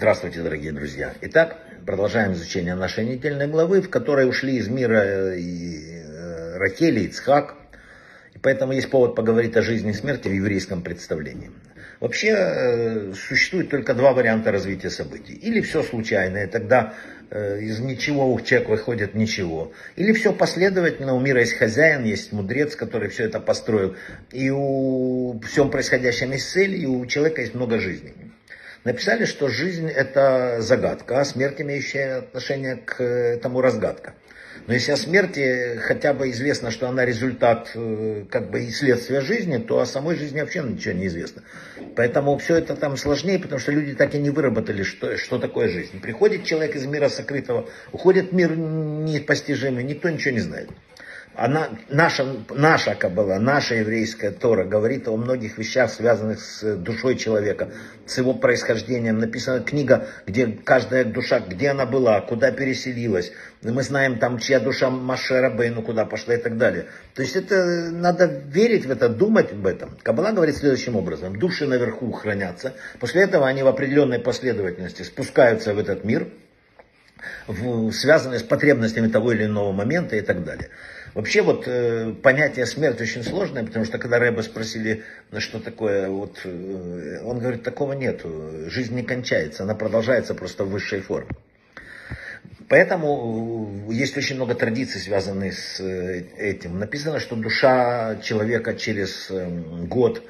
Здравствуйте, дорогие друзья. Итак, продолжаем изучение нашей недельной главы, в которой ушли из мира и э, Рахели, и Цхак. И поэтому есть повод поговорить о жизни и смерти в еврейском представлении. Вообще э, существует только два варианта развития событий. Или все случайное, тогда э, из ничего у человека выходит ничего. Или все последовательно, у мира есть хозяин, есть мудрец, который все это построил. И у всем происходящем есть цель, и у человека есть много жизней. Написали, что жизнь это загадка, а смерть имеющая отношение к этому разгадка. Но если о смерти хотя бы известно, что она результат э, как бы и следствия жизни, то о самой жизни вообще ничего не известно. Поэтому все это там сложнее, потому что люди так и не выработали, что, что такое жизнь. Приходит человек из мира сокрытого, уходит в мир непостижимый, никто ничего не знает. Она, наша, наша Каббала, наша еврейская Тора говорит о многих вещах, связанных с душой человека, с его происхождением. Написана книга, где каждая душа, где она была, куда переселилась. Мы знаем там, чья душа Машера Бейну, куда пошла и так далее. То есть это надо верить в это, думать об этом. Каббала говорит следующим образом. Души наверху хранятся. После этого они в определенной последовательности спускаются в этот мир, связанные с потребностями того или иного момента и так далее. Вообще вот э, понятие смерти очень сложное, потому что когда Рэба спросили, что такое, вот, э, он говорит, такого нету, жизнь не кончается, она продолжается просто в высшей форме. Поэтому э, есть очень много традиций, связанных с э, этим. Написано, что душа человека через эм, год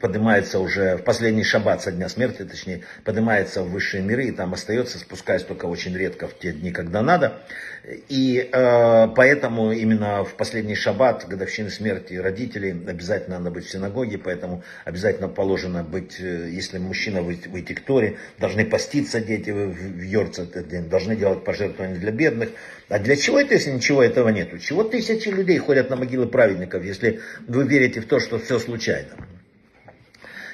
поднимается уже в последний шаббат со дня смерти, точнее, поднимается в высшие миры и там остается, спускаясь только очень редко в те дни, когда надо. И э, поэтому именно в последний шаббат, годовщины смерти родителей, обязательно надо быть в синагоге, поэтому обязательно положено быть, э, если мужчина выйти, выйти к Торе, должны поститься дети в, в Йорце должны делать пожертвования для бедных. А для чего это, если ничего этого нету? Чего тысячи людей ходят на могилы праведников, если вы верите в то, что все случайно?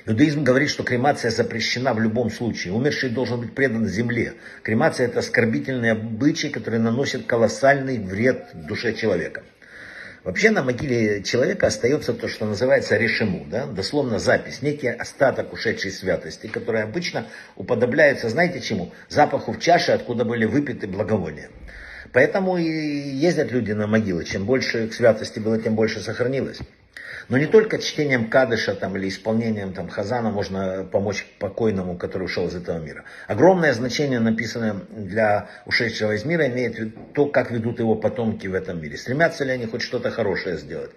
Иудаизм говорит, что кремация запрещена в любом случае. Умерший должен быть предан земле. Кремация это оскорбительный обычай, который наносит колоссальный вред душе человека. Вообще на могиле человека остается то, что называется решему, да? дословно запись, некий остаток ушедшей святости, который обычно уподобляется, знаете чему? Запаху в чаше, откуда были выпиты благовония. Поэтому и ездят люди на могилы. Чем больше к святости было, тем больше сохранилось. Но не только чтением кадыша там, или исполнением там, хазана можно помочь покойному, который ушел из этого мира. Огромное значение, написанное для ушедшего из мира, имеет то, как ведут его потомки в этом мире. Стремятся ли они хоть что-то хорошее сделать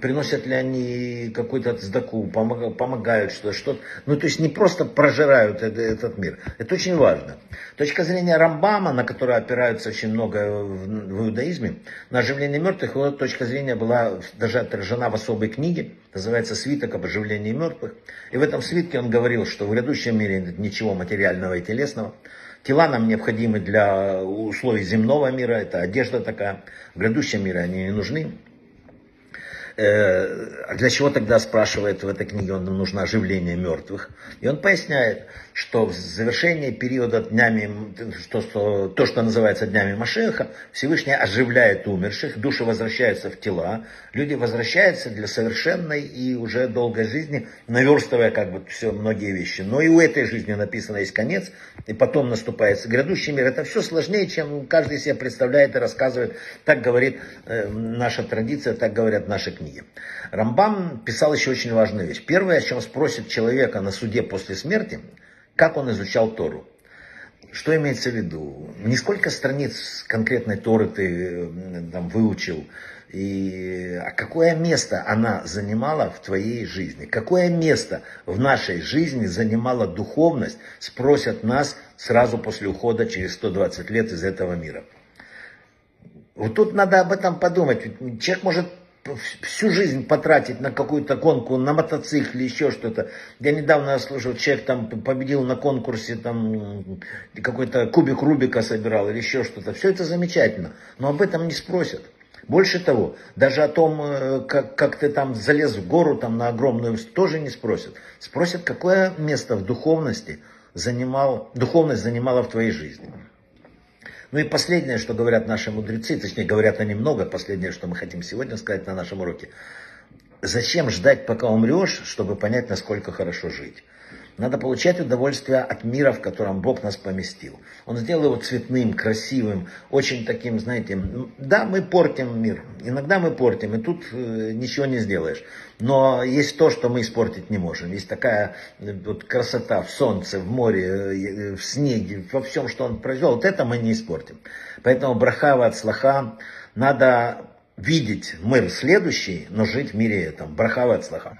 приносят ли они какую-то цдаку, помогают что-то, что Ну, то есть не просто прожирают этот мир. Это очень важно. Точка зрения Рамбама, на которую опираются очень много в, иудаизме, на оживление мертвых, его точка зрения была даже отражена в особой книге, называется «Свиток об оживлении мертвых». И в этом свитке он говорил, что в грядущем мире нет ничего материального и телесного. Тела нам необходимы для условий земного мира, это одежда такая. В грядущем мире они не нужны. А для чего тогда, спрашивает в этой книге, он, нам нужно оживление мертвых. И он поясняет, что в завершении периода днями, что, что, то, что называется днями Машеха, Всевышний оживляет умерших, души возвращаются в тела, люди возвращаются для совершенной и уже долгой жизни, наверстывая как бы все, многие вещи. Но и у этой жизни написано есть конец, и потом наступает грядущий мир. Это все сложнее, чем каждый себе представляет и рассказывает. Так говорит э, наша традиция, так говорят наши книги книге. Рамбам писал еще очень важную вещь. Первое, о чем спросит человека на суде после смерти, как он изучал Тору. Что имеется в виду? Не сколько страниц конкретной Торы ты там, выучил, и, а какое место она занимала в твоей жизни? Какое место в нашей жизни занимала духовность, спросят нас сразу после ухода через 120 лет из этого мира. Вот тут надо об этом подумать. Человек может всю жизнь потратить на какую-то гонку, на мотоцикле, еще что-то. Я недавно слышал, человек там победил на конкурсе, там какой-то кубик Рубика собирал или еще что-то. Все это замечательно, но об этом не спросят. Больше того, даже о том, э, как, как ты там залез в гору там, на огромную, тоже не спросят. Спросят, какое место в духовности занимал, духовность занимала в твоей жизни. Ну и последнее, что говорят наши мудрецы, точнее говорят они много, последнее, что мы хотим сегодня сказать на нашем уроке. Зачем ждать, пока умрешь, чтобы понять, насколько хорошо жить? Надо получать удовольствие от мира, в котором Бог нас поместил. Он сделал его цветным, красивым, очень таким, знаете, да, мы портим мир. Иногда мы портим, и тут э, ничего не сделаешь. Но есть то, что мы испортить не можем. Есть такая э, вот красота в солнце, в море, э, в снеге, во всем, что он произвел. Вот это мы не испортим. Поэтому брахава от слаха надо видеть мир следующий, но жить в мире этом. Брахава от слаха.